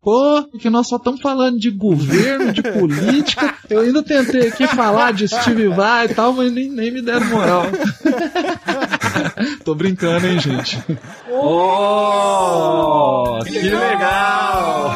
Pô, porque nós só estamos falando de governo, de política. Eu ainda tentei aqui falar de Steve Vai e tal, mas nem, nem me deram moral. Tô brincando, hein, gente? Oh, que legal!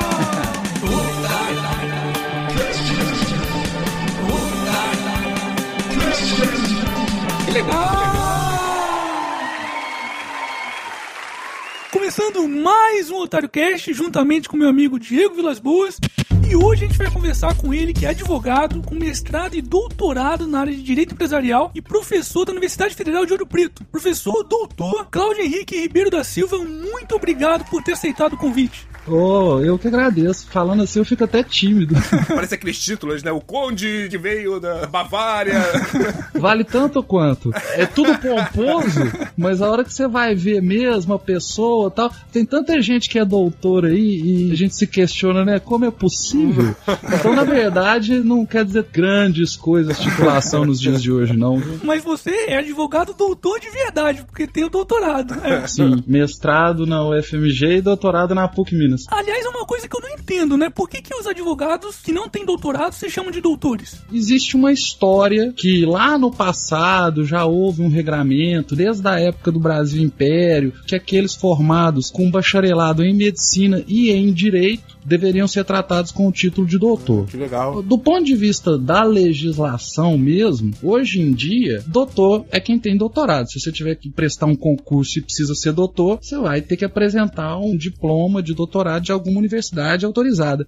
Começando mais um Otário Cast, juntamente com meu amigo Diego Vilas Boas. E hoje a gente vai conversar com ele, que é advogado, com mestrado e doutorado na área de Direito Empresarial e professor da Universidade Federal de Ouro Preto. Professor doutor Cláudio Henrique Ribeiro da Silva, muito obrigado por ter aceitado o convite. Oh, eu que agradeço. Falando assim, eu fico até tímido. Parece aqueles títulos, né? O Conde que veio da Bavária. Vale tanto quanto. É tudo pomposo, mas a hora que você vai ver mesmo a pessoa tal, tem tanta gente que é doutor aí e a gente se questiona, né? Como é possível? Então, na verdade, não quer dizer grandes coisas, titulação nos dias de hoje, não. Mas você é advogado doutor de verdade, porque tem o doutorado. É. Sim, mestrado na UFMG e doutorado na PUC Minas. Minas. Aliás, é uma coisa que eu não entendo, né? Por que, que os advogados que não têm doutorado se chamam de doutores? Existe uma história que lá no passado já houve um regramento, desde a época do Brasil Império, que aqueles formados com bacharelado em medicina e em direito deveriam ser tratados com o título de doutor. Que legal. Do ponto de vista da legislação mesmo, hoje em dia, doutor é quem tem doutorado. Se você tiver que prestar um concurso e precisa ser doutor, você vai ter que apresentar um diploma de doutorado de alguma universidade autorizada.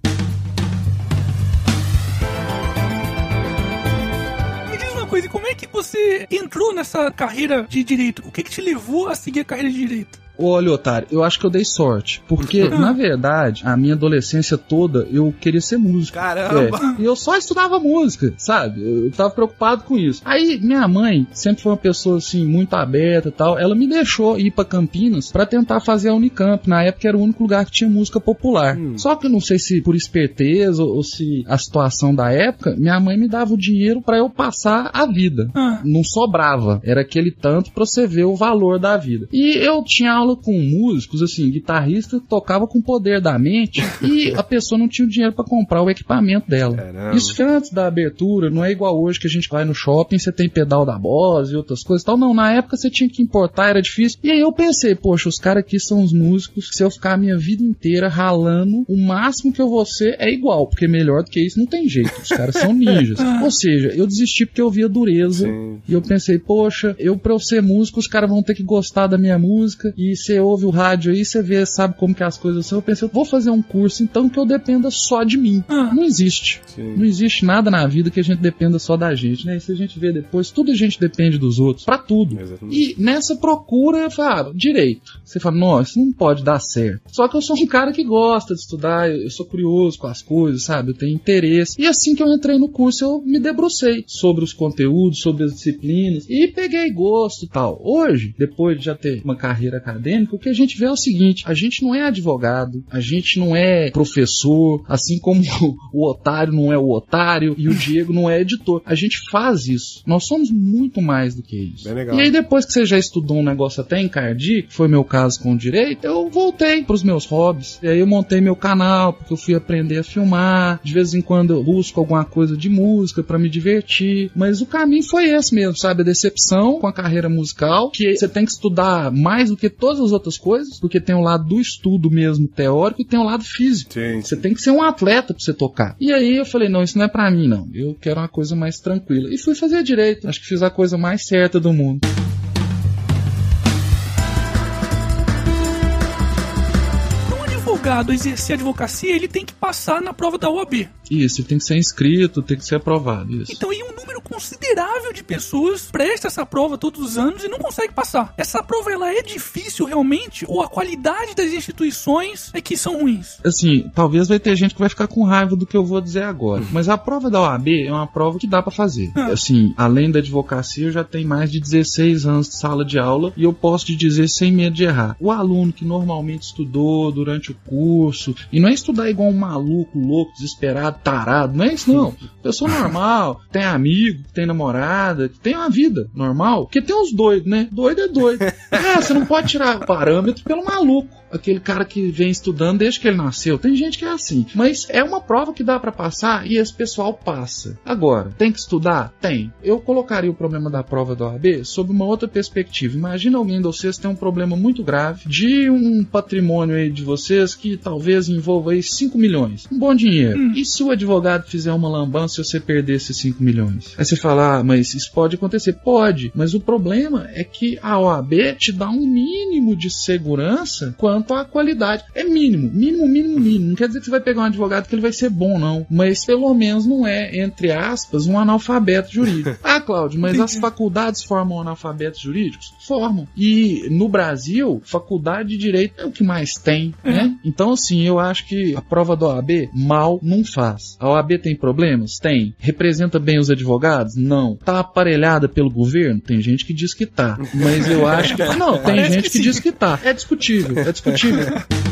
Coisa, como é que você entrou nessa carreira de direito? O que, que te levou a seguir a carreira de direito? Olha, otário, eu acho que eu dei sorte. Porque, na verdade, a minha adolescência toda eu queria ser músico. Caramba! É, e eu só estudava música, sabe? Eu tava preocupado com isso. Aí, minha mãe sempre foi uma pessoa, assim, muito aberta e tal. Ela me deixou ir para Campinas para tentar fazer a Unicamp. Na época era o único lugar que tinha música popular. Hum. Só que eu não sei se por esperteza ou, ou, se a situação da época, minha mãe me dava o dinheiro para eu passar a vida. Ah. Não sobrava. Era aquele tanto pra você ver o valor da vida. E eu tinha aula com músicos, assim, guitarrista tocava com o poder da mente e a pessoa não tinha o dinheiro para comprar o equipamento dela. Caramba. Isso foi antes da abertura, não é igual hoje que a gente vai no shopping, você tem pedal da Bose e outras coisas tal. Não, na época você tinha que importar, era difícil. E aí eu pensei, poxa, os caras aqui são os músicos, se eu ficar a minha vida inteira ralando, o máximo que eu vou ser é igual, porque melhor do que isso não tem jeito. Os caras são ninjas. Ou seja, eu desisti porque eu via dureza Sim. e eu pensei, poxa, eu pra eu ser músico, os caras vão ter que gostar da minha música e você ouve o rádio aí, você vê, sabe como que as coisas são. Eu pensei, eu vou fazer um curso então que eu dependa só de mim. Ah. Não existe. Sim. Não existe nada na vida que a gente dependa só da gente, né? E se a gente vê depois, tudo a gente depende dos outros, para tudo. Exatamente. E nessa procura, eu falo, direito. Você fala, nossa, isso não pode dar certo. Só que eu sou um cara que gosta de estudar, eu sou curioso com as coisas, sabe? Eu tenho interesse. E assim que eu entrei no curso, eu me debrucei sobre os conteúdos, sobre as disciplinas e peguei gosto e tal. Hoje, depois de já ter uma carreira acadêmica, acadêmica, o que a gente vê é o seguinte: a gente não é advogado, a gente não é professor, assim como o otário não é o otário e o Diego não é editor. A gente faz isso. Nós somos muito mais do que isso. E aí, depois que você já estudou um negócio até encardido, que foi meu caso com o direito, eu voltei para os meus hobbies. E aí eu montei meu canal, porque eu fui aprender a filmar. De vez em quando eu busco alguma coisa de música para me divertir. Mas o caminho foi esse mesmo, sabe? A decepção com a carreira musical, que você tem que estudar mais do que todas as outras coisas, porque tem o lado do estudo mesmo teórico e tem o lado físico. Sim. Você tem que ser um atleta pra você tocar. E aí eu falei, não, isso não é pra mim, não. Eu quero uma coisa mais tranquila. E fui fazer direito. Acho que fiz a coisa mais certa do mundo. Advogado exercer advocacia, ele tem que passar na prova da OAB. Isso, ele tem que ser inscrito, tem que ser aprovado. Isso. Então, e um número considerável de pessoas presta essa prova todos os anos e não consegue passar. Essa prova ela é difícil realmente ou a qualidade das instituições é que são ruins? Assim, talvez vai ter gente que vai ficar com raiva do que eu vou dizer agora, mas a prova da OAB é uma prova que dá para fazer. Ah. Assim, além da advocacia, eu já tenho mais de 16 anos de sala de aula e eu posso te dizer sem medo de errar. O aluno que normalmente estudou durante o curso, e não é estudar igual um maluco, louco, desesperado, tarado, não é isso não. Pessoa normal, tem amigo, tem namorada, tem uma vida normal, porque tem uns doidos, né? Doido é doido. É, você não pode tirar parâmetro pelo maluco. Aquele cara que vem estudando desde que ele nasceu. Tem gente que é assim. Mas é uma prova que dá para passar e esse pessoal passa. Agora, tem que estudar? Tem. Eu colocaria o problema da prova da OAB sob uma outra perspectiva. Imagina alguém de vocês tem um problema muito grave de um patrimônio aí de vocês que talvez envolva aí 5 milhões. Um bom dinheiro. Hum. E se o advogado fizer uma lambança e você perder esses 5 milhões? Aí você fala, ah, mas isso pode acontecer. Pode. Mas o problema é que a OAB te dá um mínimo de segurança quanto à qualidade. É mínimo, mínimo, mínimo, mínimo. Não quer dizer que você vai pegar um advogado que ele vai ser bom, não. Mas pelo menos não é, entre aspas, um analfabeto jurídico. ah, Cláudio, mas as faculdades formam analfabetos jurídicos? Formam. E no Brasil, faculdade de direito é o que mais tem, é. né? Então, assim, eu acho que a prova da OAB mal não faz. A OAB tem problemas? Tem. Representa bem os advogados? Não. Tá aparelhada pelo governo? Tem gente que diz que tá. Mas eu acho que. Não, tem Parece gente que, que diz que tá. É discutível. É discutível.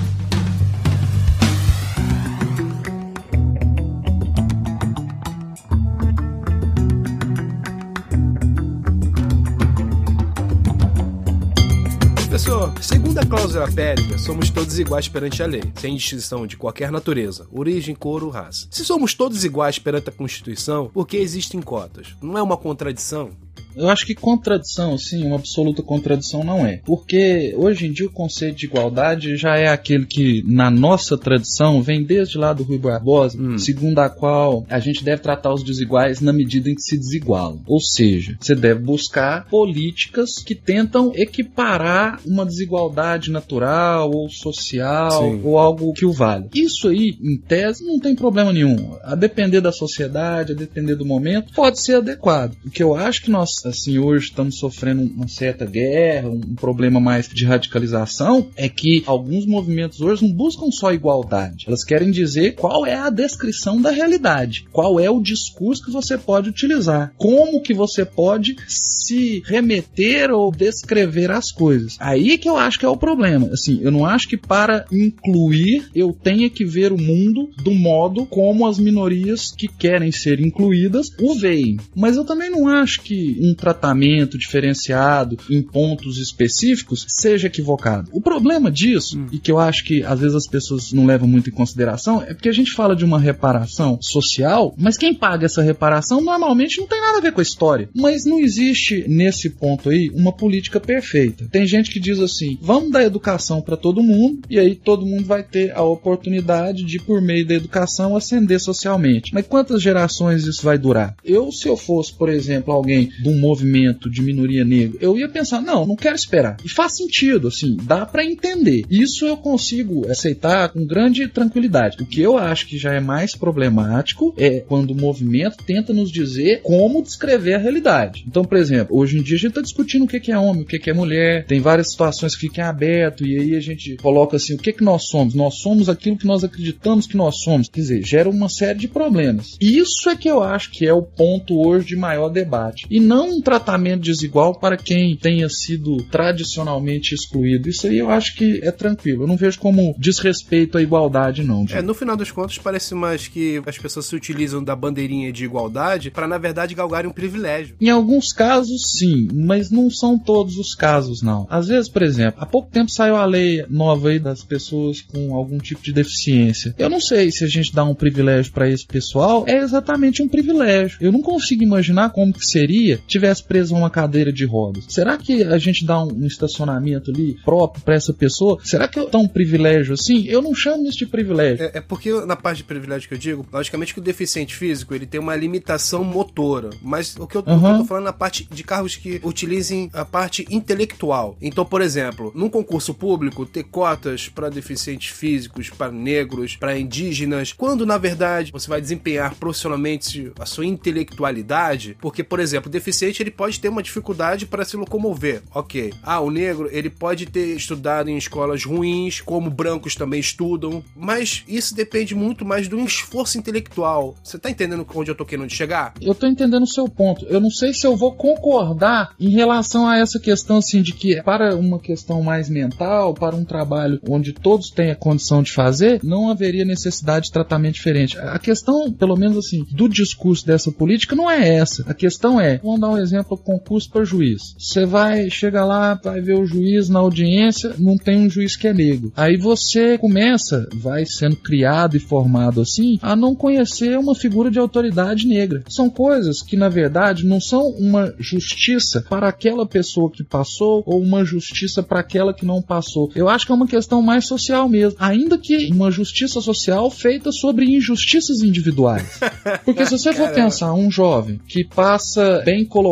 Professor, segundo a cláusula périca, somos todos iguais perante a lei, sem distinção de qualquer natureza, origem, cor ou raça. Se somos todos iguais perante a Constituição, por que existem cotas? Não é uma contradição? Eu acho que contradição, sim, uma absoluta contradição não é. Porque hoje em dia o conceito de igualdade já é aquele que, na nossa tradição, vem desde lá do Rui Barbosa, hum. segundo a qual a gente deve tratar os desiguais na medida em que se desigualam. Ou seja, você deve buscar políticas que tentam equiparar uma desigualdade natural ou social sim. ou algo que o vale. Isso aí, em tese, não tem problema nenhum. A depender da sociedade, a depender do momento, pode ser adequado. O que eu acho que nós assim, hoje estamos sofrendo uma certa guerra, um problema mais de radicalização, é que alguns movimentos hoje não buscam só igualdade. Elas querem dizer qual é a descrição da realidade, qual é o discurso que você pode utilizar, como que você pode se remeter ou descrever as coisas. Aí que eu acho que é o problema. Assim, eu não acho que para incluir eu tenha que ver o mundo do modo como as minorias que querem ser incluídas o veem. Mas eu também não acho que um tratamento diferenciado em pontos específicos seja equivocado. O problema disso, hum. e que eu acho que às vezes as pessoas não levam muito em consideração, é porque a gente fala de uma reparação social, mas quem paga essa reparação normalmente não tem nada a ver com a história. Mas não existe nesse ponto aí uma política perfeita. Tem gente que diz assim: vamos dar educação para todo mundo e aí todo mundo vai ter a oportunidade de, por meio da educação, ascender socialmente. Mas quantas gerações isso vai durar? Eu, se eu fosse, por exemplo, alguém de um movimento de minoria negra, eu ia pensar, não, não quero esperar. E faz sentido, assim, dá para entender. Isso eu consigo aceitar com grande tranquilidade. O que eu acho que já é mais problemático é quando o movimento tenta nos dizer como descrever a realidade. Então, por exemplo, hoje em dia a gente está discutindo o que é homem, o que é mulher, tem várias situações que ficam abertas e aí a gente coloca assim, o que que nós somos? Nós somos aquilo que nós acreditamos que nós somos. Quer dizer, gera uma série de problemas. Isso é que eu acho que é o ponto hoje de maior debate. E não um tratamento desigual para quem tenha sido tradicionalmente excluído. Isso aí eu acho que é tranquilo. Eu não vejo como desrespeito à igualdade, não. É, no final das contas, parece mais que as pessoas se utilizam da bandeirinha de igualdade para, na verdade, galgarem um privilégio. Em alguns casos, sim, mas não são todos os casos, não. Às vezes, por exemplo, há pouco tempo saiu a lei nova aí das pessoas com algum tipo de deficiência. Eu não sei se a gente dá um privilégio para esse pessoal, é exatamente um privilégio. Eu não consigo imaginar como que seria tivesse preso uma cadeira de rodas? Será que a gente dá um, um estacionamento ali próprio para essa pessoa? Será que é tão um privilégio assim? Eu não chamo isso de privilégio. É, é, porque na parte de privilégio que eu digo, logicamente que o deficiente físico ele tem uma limitação motora, mas o que eu, uhum. eu tô falando na parte de carros que utilizem a parte intelectual. Então, por exemplo, num concurso público ter cotas para deficientes físicos, para negros, para indígenas, quando na verdade você vai desempenhar profissionalmente a sua intelectualidade, porque por exemplo, deficiente deficiente ele pode ter uma dificuldade para se locomover, ok. Ah, o negro ele pode ter estudado em escolas ruins, como brancos também estudam, mas isso depende muito mais do esforço intelectual. Você tá entendendo onde eu tô querendo chegar? Eu tô entendendo o seu ponto. Eu não sei se eu vou concordar em relação a essa questão assim de que para uma questão mais mental, para um trabalho onde todos têm a condição de fazer, não haveria necessidade de tratamento diferente. A questão, pelo menos assim, do discurso dessa política não é essa. A questão é, vamos dar exemplo, concurso para juiz. Você vai, chega lá, vai ver o juiz na audiência, não tem um juiz que é negro. Aí você começa, vai sendo criado e formado assim, a não conhecer uma figura de autoridade negra. São coisas que, na verdade, não são uma justiça para aquela pessoa que passou ou uma justiça para aquela que não passou. Eu acho que é uma questão mais social mesmo. Ainda que uma justiça social feita sobre injustiças individuais. Porque se você for pensar um jovem que passa bem colocado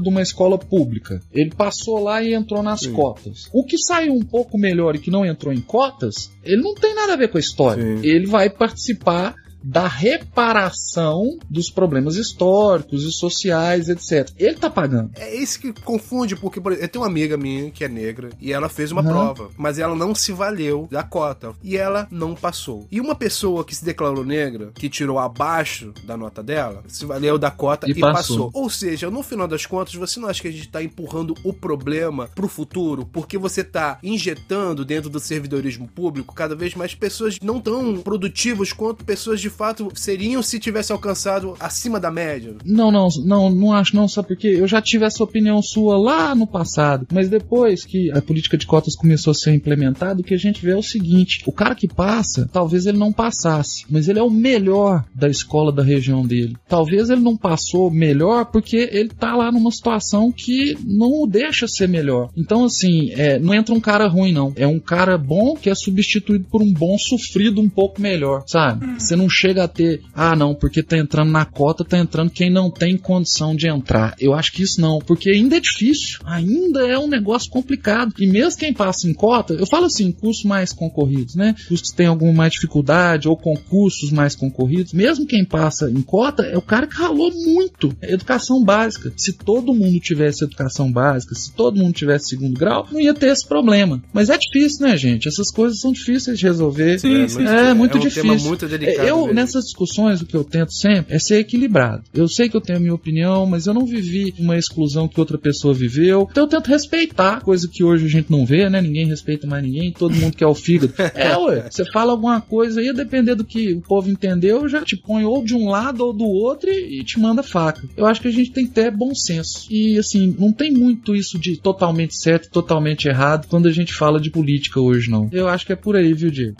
de uma escola pública, ele passou lá e entrou nas Sim. cotas. O que saiu um pouco melhor e que não entrou em cotas, ele não tem nada a ver com a história. Sim. Ele vai participar da reparação dos problemas históricos e sociais, etc. Ele tá pagando. É isso que confunde, porque por exemplo, eu tenho uma amiga minha que é negra e ela fez uma uhum. prova, mas ela não se valeu da cota e ela não passou. E uma pessoa que se declarou negra, que tirou abaixo da nota dela, se valeu da cota e, e passou. passou. Ou seja, no final das contas, você não acha que a gente tá empurrando o problema pro futuro porque você tá injetando dentro do servidorismo público cada vez mais pessoas não tão produtivas quanto pessoas de de fato seriam se tivesse alcançado acima da média? Não, não, não, não acho não, sabe porque eu já tive essa opinião sua lá no passado, mas depois que a política de cotas começou a ser implementada, o que a gente vê é o seguinte, o cara que passa, talvez ele não passasse, mas ele é o melhor da escola da região dele. Talvez ele não passou melhor porque ele tá lá numa situação que não o deixa ser melhor. Então, assim, é, não entra um cara ruim, não. É um cara bom que é substituído por um bom sofrido um pouco melhor, sabe? Hum. Você não chega a ter, ah, não, porque tá entrando na cota, tá entrando quem não tem condição de entrar. Eu acho que isso não, porque ainda é difícil, ainda é um negócio complicado. E mesmo quem passa em cota, eu falo assim, cursos mais concorridos, né? Cursos que têm alguma mais dificuldade ou concursos mais concorridos, mesmo quem passa em cota é o cara que ralou muito. É educação básica. Se todo mundo tivesse educação básica, se todo mundo tivesse segundo grau, não ia ter esse problema. Mas é difícil, né, gente? Essas coisas são difíceis de resolver. Sim, é, sim. é, muito é um difícil. Tema muito delicado. Eu, nessas discussões, o que eu tento sempre é ser equilibrado. Eu sei que eu tenho a minha opinião, mas eu não vivi uma exclusão que outra pessoa viveu. Então eu tento respeitar, coisa que hoje a gente não vê, né? Ninguém respeita mais ninguém, todo mundo quer o fígado. É, ué, você fala alguma coisa aí, depender do que o povo entendeu, já te põe ou de um lado ou do outro e, e te manda faca. Eu acho que a gente tem que ter bom senso. E assim, não tem muito isso de totalmente certo, totalmente errado quando a gente fala de política hoje, não. Eu acho que é por aí, viu, Diego?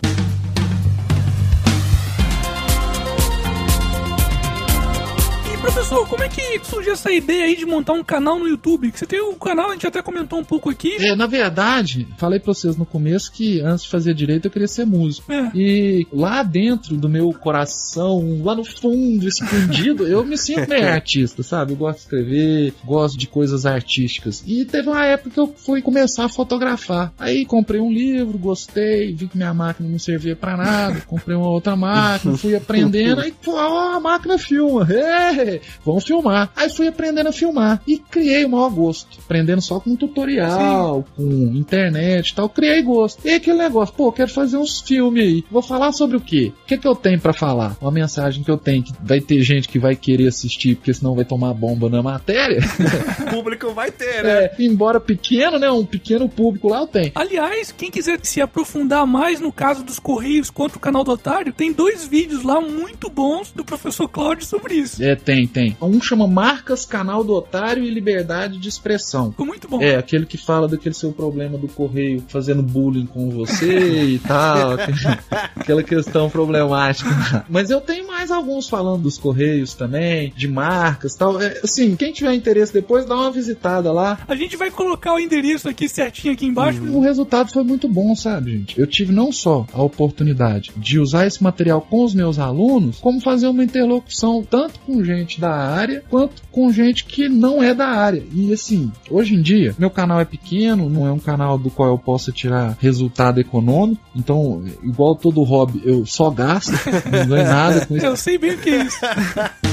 Professor, como é que surgiu essa ideia aí de montar um canal no YouTube? Que você tem um canal, a gente até comentou um pouco aqui. É, na verdade, falei pra vocês no começo que antes de fazer direito eu queria ser músico. É. E lá dentro do meu coração, lá no fundo, escondido, eu me sinto meio artista, sabe? Eu gosto de escrever, gosto de coisas artísticas. E teve uma época que eu fui começar a fotografar. Aí comprei um livro, gostei, vi que minha máquina não servia para nada, comprei uma outra máquina, fui aprendendo, aí, pô, a máquina filma. Hey! vamos filmar. Aí fui aprendendo a filmar e criei o maior gosto. Aprendendo só com tutorial, Sim. com internet e tal, criei gosto. E aquele negócio, pô, quero fazer uns filmes aí. Vou falar sobre o quê? O que, que eu tenho para falar? Uma mensagem que eu tenho que vai ter gente que vai querer assistir, porque senão vai tomar bomba na matéria. o público vai ter, né? É, embora pequeno, né? Um pequeno público lá eu tenho. Aliás, quem quiser se aprofundar mais no caso dos Correios contra o canal do Otário, tem dois vídeos lá muito bons do professor Cláudio sobre isso. É, tem, tem tem. Um chama Marcas, Canal do Otário e Liberdade de Expressão. Muito bom. É, aquele que fala daquele seu problema do correio fazendo bullying com você e tal. aquela questão problemática. Mas eu tenho mais alguns falando dos correios também, de marcas tal. É, assim, quem tiver interesse depois, dá uma visitada lá. A gente vai colocar o endereço aqui certinho aqui embaixo. O resultado foi muito bom, sabe, gente? Eu tive não só a oportunidade de usar esse material com os meus alunos, como fazer uma interlocução tanto com gente da da área quanto com gente que não é da área. E assim, hoje em dia, meu canal é pequeno, não é um canal do qual eu possa tirar resultado econômico. Então, igual todo hobby, eu só gasto, não ganho nada com isso. Eu sei bem o que é isso.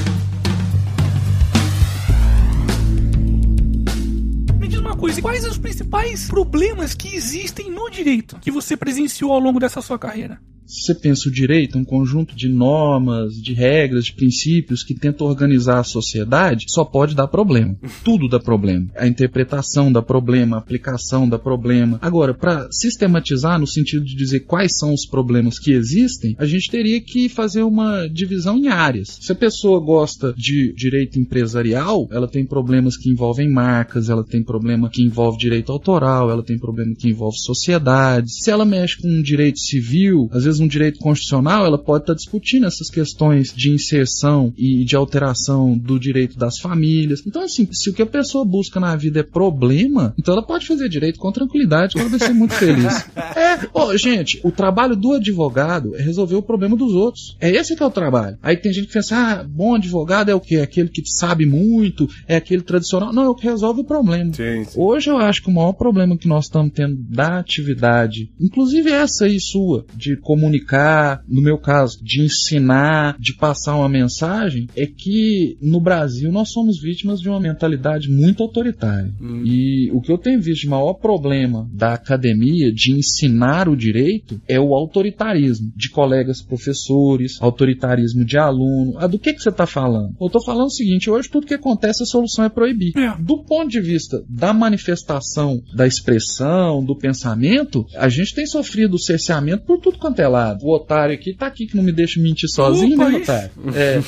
Coisa, quais os principais problemas que existem no direito que você presenciou ao longo dessa sua carreira? Se você pensa o direito, um conjunto de normas, de regras, de princípios que tenta organizar a sociedade, só pode dar problema. Tudo dá problema. A interpretação dá problema, a aplicação dá problema. Agora, para sistematizar no sentido de dizer quais são os problemas que existem, a gente teria que fazer uma divisão em áreas. Se a pessoa gosta de direito empresarial, ela tem problemas que envolvem marcas, ela tem problema que envolve direito autoral, ela tem problema que envolve sociedade. Se ela mexe com um direito civil, às vezes um direito constitucional, ela pode estar tá discutindo essas questões de inserção e de alteração do direito das famílias. Então, assim, se o que a pessoa busca na vida é problema, então ela pode fazer direito com tranquilidade, que ela vai ser muito feliz. É, oh, gente, o trabalho do advogado é resolver o problema dos outros. É esse que é o trabalho. Aí tem gente que pensa, ah, bom advogado é o quê? Aquele que sabe muito, é aquele tradicional. Não, é o que resolve o problema. Sim, sim. Hoje eu acho que o maior problema que nós estamos tendo da atividade, inclusive essa aí sua, de comunicar, no meu caso, de ensinar, de passar uma mensagem, é que no Brasil nós somos vítimas de uma mentalidade muito autoritária. Hum. E o que eu tenho visto de maior problema da academia de ensinar o direito é o autoritarismo de colegas professores, autoritarismo de aluno. Ah, do que, que você está falando? Eu estou falando o seguinte: hoje tudo que acontece, a solução é proibir. É. Do ponto de vista da manifestação, da expressão, do pensamento, a gente tem sofrido cerceamento por tudo quanto é lado. O otário aqui tá aqui que não me deixa mentir sozinho, Opa, né, otário? É.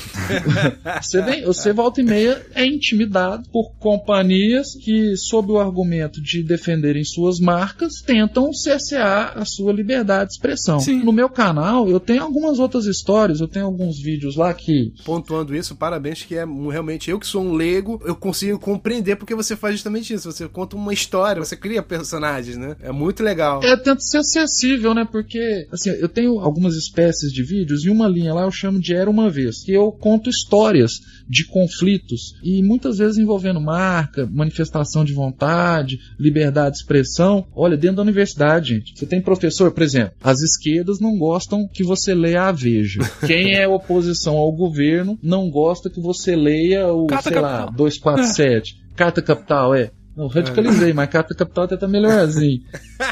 você, vem, você volta e meia é intimidado por companhias que, sob o argumento de defenderem suas marcas, tentam cercear a sua liberdade de expressão. Sim. No meu canal, eu tenho algumas outras histórias, eu tenho alguns vídeos lá que. Pontuando isso, parabéns, que é realmente eu que sou um leigo, eu consigo compreender porque você faz justamente isso. Você conta uma história, você cria personagens, né? É muito legal. É, tenta ser acessível, né? Porque, assim, eu tenho algumas espécies de vídeos e uma linha lá eu chamo de Era uma Vez, que eu conto histórias de conflitos e muitas vezes envolvendo marca, manifestação de vontade, liberdade de expressão. Olha, dentro da universidade, gente, você tem professor, por exemplo, as esquerdas não gostam que você leia a Veja. Quem é oposição ao governo não gosta que você leia o, sei Capital. lá, 247. É. Carta Capital, é. Não, radicalizei, mas Carta Capital até tá melhorzinho.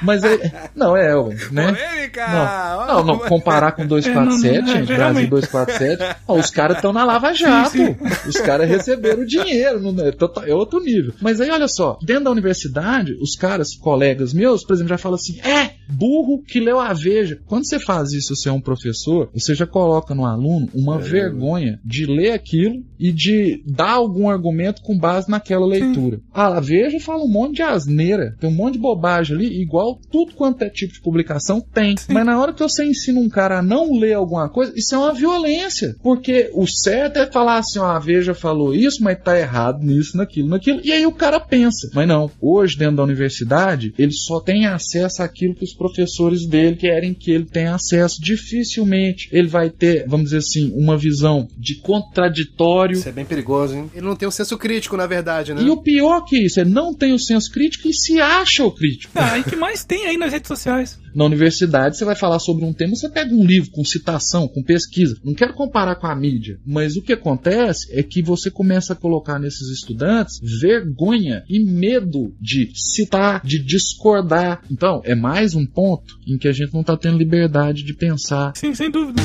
Mas é. Não, é, né? Polêmica! Não, não, não, comparar com 247, é, não, gente, Brasil 247, ó, os caras estão na Lava Jato. Sim, sim. Os caras receberam dinheiro, não, é, é outro nível. Mas aí, olha só, dentro da universidade, os caras, colegas meus, por exemplo, já falam assim: é, burro que leu a Veja. Quando você faz isso, você é um professor, você já coloca no aluno uma é. vergonha de ler aquilo e de dar algum argumento com base naquela leitura. Sim. A Veja fala um monte de asneira, tem um monte de bobagem ali, igual tudo quanto é tipo de publicação tem. Sim. Mas na hora que você ensina um cara a não ler alguma coisa, isso é uma violência. Porque o certo é falar assim, ó, a Veja falou isso, mas tá errado nisso, naquilo, naquilo. E aí o cara pensa. Mas não, hoje dentro da universidade, ele só tem acesso àquilo que os professores dele querem que ele tenha acesso. Dificilmente ele vai ter, vamos dizer assim, uma visão de contraditório. Isso é bem perigoso, hein? Ele não tem o um senso crítico, na verdade, né? E o pior que isso, ele não tem o senso crítico e se acha o crítico. Ah, e que mais tem aí nas redes sociais? Na universidade, você vai falar sobre um tema, você pega um livro com citação, com pesquisa. Não quero comparar com a mídia, mas o que acontece é que você começa a colocar nesses estudantes vergonha e medo de citar, de discordar. Então, é mais um ponto em que a gente não está tendo liberdade de pensar. Sim, sem dúvida.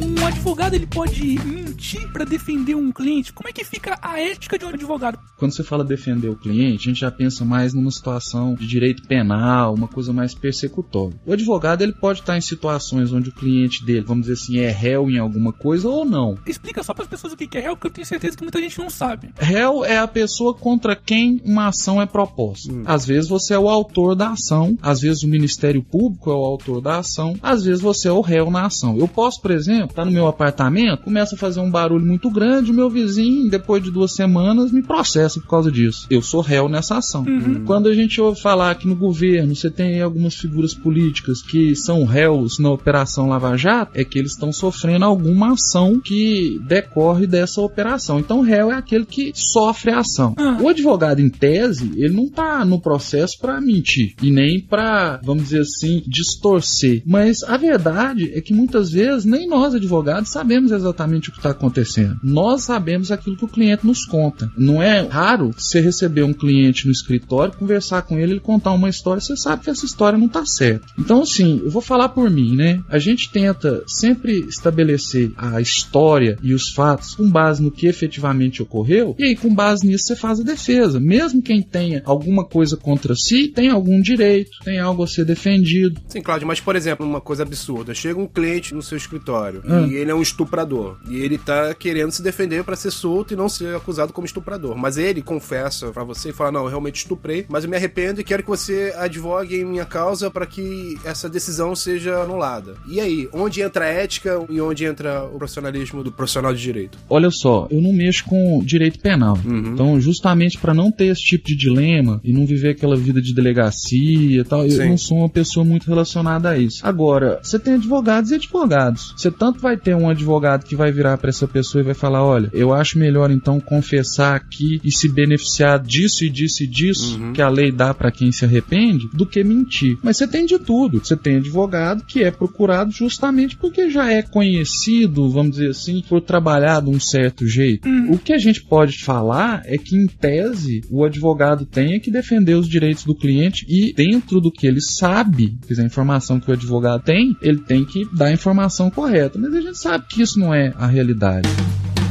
Um advogado ele pode mentir para defender um cliente? Como é que fica a ética de um advogado? Quando você fala defender o cliente, a gente já pensa mais numa situação de direito penal, uma coisa mais persecutória. O advogado ele pode estar em situações onde o cliente dele, vamos dizer assim, é réu em alguma coisa ou não. Explica só para as pessoas o que é réu, que eu tenho certeza que muita gente não sabe. Réu é a pessoa contra quem uma ação é proposta. Hum. Às vezes você é o autor da ação, às vezes o Ministério Público é o autor da ação, às vezes você é o réu na ação. Eu posso, por exemplo, estar tá no meu apartamento, começa a fazer um barulho muito grande, o meu vizinho, depois de duas semanas, me processa por causa disso. Eu sou réu nessa ação. Uhum. Quando a gente ouve falar que no governo você tem algumas figuras políticas que são réus na Operação Lava Jato, é que eles estão sofrendo alguma ação que decorre dessa operação. Então, réu é aquele que sofre a ação. Uhum. O advogado, em tese, ele não está no processo para mentir e nem para, vamos dizer assim, distorcer. Mas a verdade é que muitas vezes nem nós, advogados, sabemos exatamente o que está acontecendo acontecendo. Nós sabemos aquilo que o cliente nos conta. Não é raro você receber um cliente no escritório, conversar com ele, ele contar uma história, você sabe que essa história não tá certa. Então, assim, eu vou falar por mim, né? A gente tenta sempre estabelecer a história e os fatos com base no que efetivamente ocorreu, e aí, com base nisso, você faz a defesa. Mesmo quem tenha alguma coisa contra si, tem algum direito, tem algo a ser defendido. Sim, Cláudio, mas por exemplo, uma coisa absurda: chega um cliente no seu escritório ah. e ele é um estuprador, e ele tá querendo se defender para ser solto e não ser acusado como estuprador. Mas ele confessa para você e fala: Não, eu realmente estuprei, mas eu me arrependo e quero que você advogue em minha causa para que essa decisão seja anulada. E aí, onde entra a ética e onde entra o profissionalismo do profissional de direito? Olha só, eu não mexo com direito penal. Uhum. Então, justamente para não ter esse tipo de dilema e não viver aquela vida de delegacia e tal, Sim. eu não sou uma pessoa muito relacionada a isso. Agora, você tem advogados e advogados. Você tanto vai ter um advogado que vai virar para essa pessoa e vai falar: olha, eu acho melhor então confessar aqui e se beneficiar disso e disso e disso uhum. que a lei dá para quem se arrepende, do que mentir. Mas você tem de tudo. Você tem advogado que é procurado justamente porque já é conhecido, vamos dizer assim, foi trabalhado um certo jeito. Uhum. O que a gente pode falar é que, em tese, o advogado tem que defender os direitos do cliente e, dentro do que ele sabe, quer dizer, a informação que o advogado tem, ele tem que dar a informação correta. Mas a gente sabe que isso não é a realidade. Professor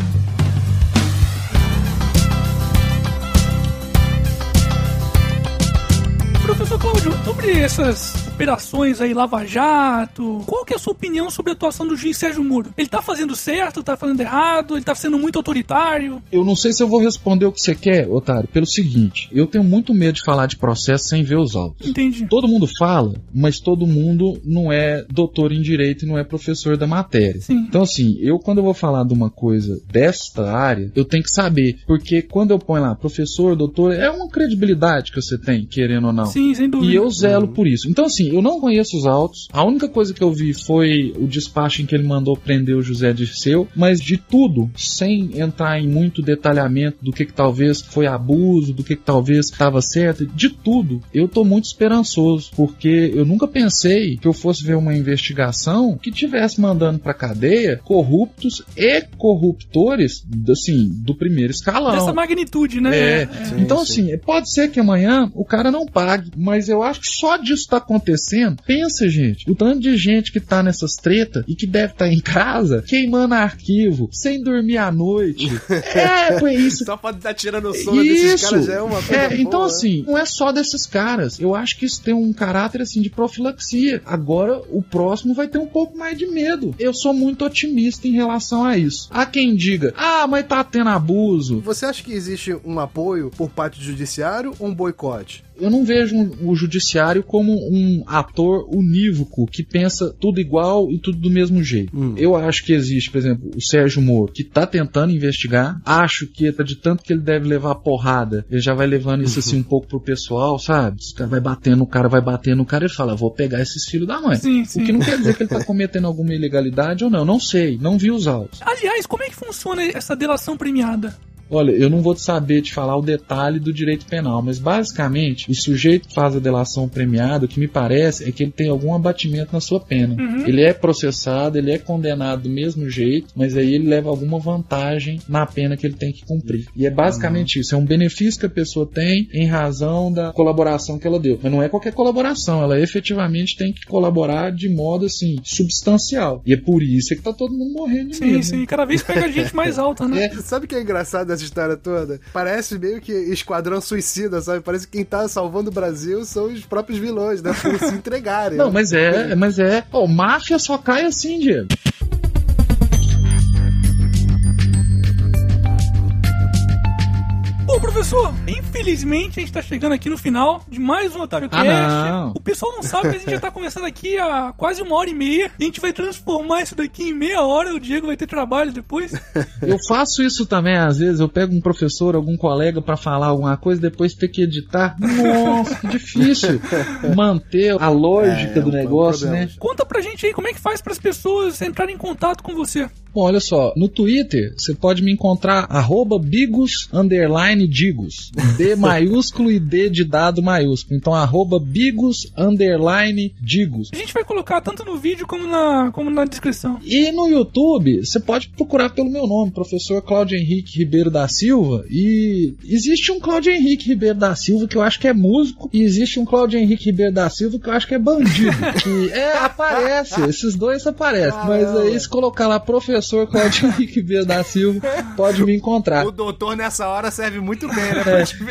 Cláudio, sobre essas operações aí, Lava Jato. Qual que é a sua opinião sobre a atuação do juiz Sérgio Moro? Ele tá fazendo certo, tá fazendo errado, ele tá sendo muito autoritário? Eu não sei se eu vou responder o que você quer, Otário, pelo seguinte, eu tenho muito medo de falar de processo sem ver os autos. Entendi. Todo mundo fala, mas todo mundo não é doutor em direito e não é professor da matéria. Sim. Então assim, eu quando eu vou falar de uma coisa desta área, eu tenho que saber, porque quando eu ponho lá professor, doutor, é uma credibilidade que você tem, querendo ou não. Sim, sem dúvida. E eu zelo por isso. Então assim, eu não conheço os autos. A única coisa que eu vi foi o despacho em que ele mandou prender o José Dirceu, mas de tudo, sem entrar em muito detalhamento do que, que talvez foi abuso, do que, que talvez estava certo, de tudo, eu tô muito esperançoso, porque eu nunca pensei que eu fosse ver uma investigação que tivesse mandando pra cadeia corruptos e corruptores, assim, do primeiro escalão. Dessa magnitude, né? É. é. Então, assim, pode ser que amanhã o cara não pague, mas eu acho que só disso tá acontecendo pensa, gente, o tanto de gente que tá nessas tretas e que deve estar tá em casa queimando arquivo, sem dormir à noite. é, foi isso. Só pode estar tirando o sono isso. desses caras já é uma coisa. É, então assim, não é só desses caras. Eu acho que isso tem um caráter assim de profilaxia. Agora o próximo vai ter um pouco mais de medo. Eu sou muito otimista em relação a isso. Há quem diga, ah, mas tá tendo abuso. Você acha que existe um apoio por parte do judiciário ou um boicote? Eu não vejo o judiciário como um ator unívoco que pensa tudo igual e tudo do mesmo jeito. Hum. Eu acho que existe, por exemplo, o Sérgio Moro, que tá tentando investigar, acho que tá de tanto que ele deve levar porrada, ele já vai levando isso assim um pouco pro pessoal, sabe? O cara vai batendo, o cara vai batendo, o cara ele fala, vou pegar esses filhos da mãe. Sim, sim. O que não quer dizer que ele tá cometendo alguma ilegalidade ou não, não sei, não vi os autos. Aliás, como é que funciona essa delação premiada? Olha, eu não vou saber te falar o detalhe do direito penal, mas basicamente o sujeito que faz a delação premiada, o que me parece é que ele tem algum abatimento na sua pena. Uhum. Ele é processado, ele é condenado do mesmo jeito, mas aí ele leva alguma vantagem na pena que ele tem que cumprir. E é basicamente uhum. isso, é um benefício que a pessoa tem em razão da colaboração que ela deu. Mas não é qualquer colaboração, ela efetivamente tem que colaborar de modo assim, substancial. E é por isso que tá todo mundo morrendo de sim, medo. Sim, sim, cada vez pega gente mais alta, né? É. Sabe o que é engraçado dessa história toda? Parece meio que esquadrão suicida, sabe? Parece que quem tá salvando o Brasil são os próprios vilões, né? Por se entregarem. Não, mas é, mas é. Pô, máfia só cai assim, Diego. Professor, infelizmente a gente tá chegando aqui no final de mais um Otário ah, Cast. Não. O pessoal não sabe, mas a gente já tá conversando aqui há quase uma hora e meia. A gente vai transformar isso daqui em meia hora. O Diego vai ter trabalho depois. Eu faço isso também, às vezes. Eu pego um professor, algum colega para falar alguma coisa, depois ter que editar. Nossa, que difícil manter a lógica é, do é negócio, né? Conta pra gente aí como é que faz para as pessoas entrarem em contato com você. Bom, olha só, no Twitter você pode me encontrar arroba bigos underline digos. B B maiúsculo e D de dado maiúsculo. Então, arroba bigos, underline, digos. A gente vai colocar tanto no vídeo como na, como na descrição. E no YouTube, você pode procurar pelo meu nome, professor Cláudio Henrique Ribeiro da Silva. E existe um Cláudio Henrique Ribeiro da Silva que eu acho que é músico, e existe um Cláudio Henrique Ribeiro da Silva que eu acho que é bandido. que é, aparece, esses dois aparecem. Mas aí, se colocar lá professor Cláudio Henrique Ribeiro da Silva, pode me encontrar. O doutor nessa hora serve muito bem, Pra te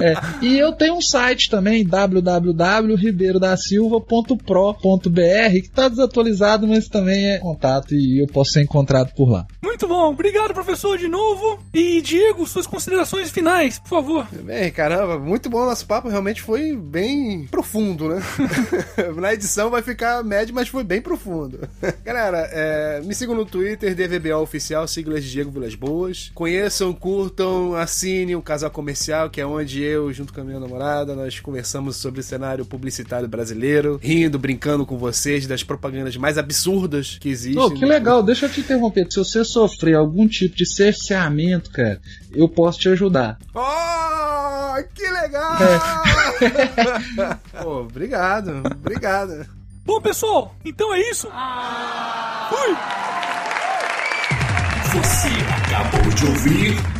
É. E eu tenho um site também, www.ribeirodasilva.pro.br, que está desatualizado, mas também é contato e eu posso ser encontrado por lá. Muito bom, obrigado, professor, de novo. E Diego, suas considerações finais, por favor. Bem, caramba, muito bom nosso papo, realmente foi bem profundo, né? Na edição vai ficar médio, mas foi bem profundo. Galera, é, me sigam no Twitter, DVBO Oficial, siglas de Diego Vilas Boas. Conheçam, curtam, assinem o Casal Comercial, que é onde eu, junto com a minha namorada, nós conversamos sobre o cenário publicitário brasileiro, rindo, brincando com vocês das propagandas mais absurdas que existem. Oh, que legal, deixa eu te interromper. Se você sofrer algum tipo de cerceamento, cara, eu posso te ajudar. Oh, que legal! É. Pô, obrigado, obrigado. Bom, pessoal, então é isso. Fui! Você acabou de ouvir